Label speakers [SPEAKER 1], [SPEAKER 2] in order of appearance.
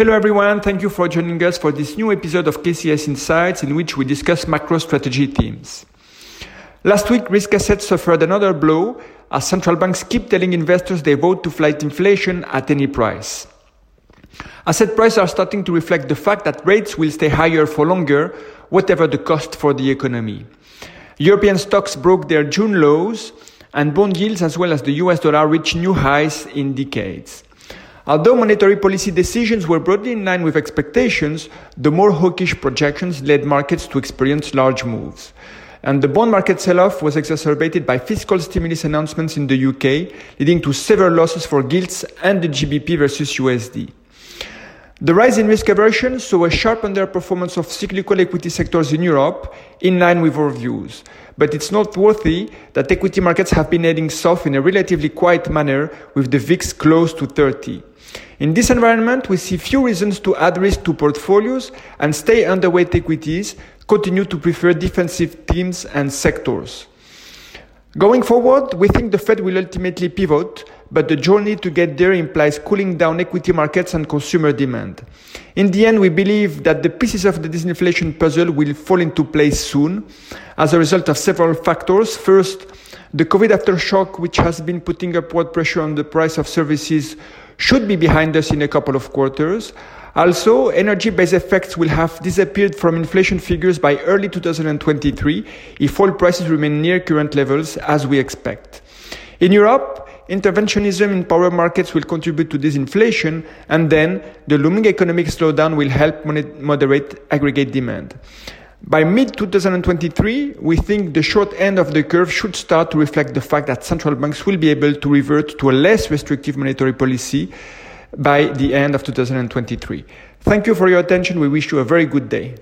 [SPEAKER 1] Hello everyone, thank you for joining us for this new episode of KCS Insights in which we discuss macro strategy themes. Last week, risk assets suffered another blow as central banks keep telling investors they vote to fight inflation at any price. Asset prices are starting to reflect the fact that rates will stay higher for longer, whatever the cost for the economy. European stocks broke their June lows, and bond yields as well as the US dollar reached new highs in decades. Although monetary policy decisions were broadly in line with expectations, the more hawkish projections led markets to experience large moves. And the bond market sell off was exacerbated by fiscal stimulus announcements in the UK, leading to severe losses for gilts and the GBP versus USD. The rise in risk aversion saw a sharp underperformance of cyclical equity sectors in Europe, in line with our views. But it's noteworthy that equity markets have been heading south in a relatively quiet manner, with the VIX close to 30. In this environment, we see few reasons to add risk to portfolios and stay underweight equities, continue to prefer defensive themes and sectors. Going forward, we think the Fed will ultimately pivot, but the journey to get there implies cooling down equity markets and consumer demand. In the end, we believe that the pieces of the disinflation puzzle will fall into place soon as a result of several factors. First, the COVID aftershock, which has been putting upward pressure on the price of services, should be behind us in a couple of quarters. Also, energy-based effects will have disappeared from inflation figures by early 2023 if oil prices remain near current levels as we expect. In Europe, interventionism in power markets will contribute to disinflation and then the looming economic slowdown will help moderate aggregate demand. By mid 2023, we think the short end of the curve should start to reflect the fact that central banks will be able to revert to a less restrictive monetary policy by the end of 2023. Thank you for your attention. We wish you a very good day.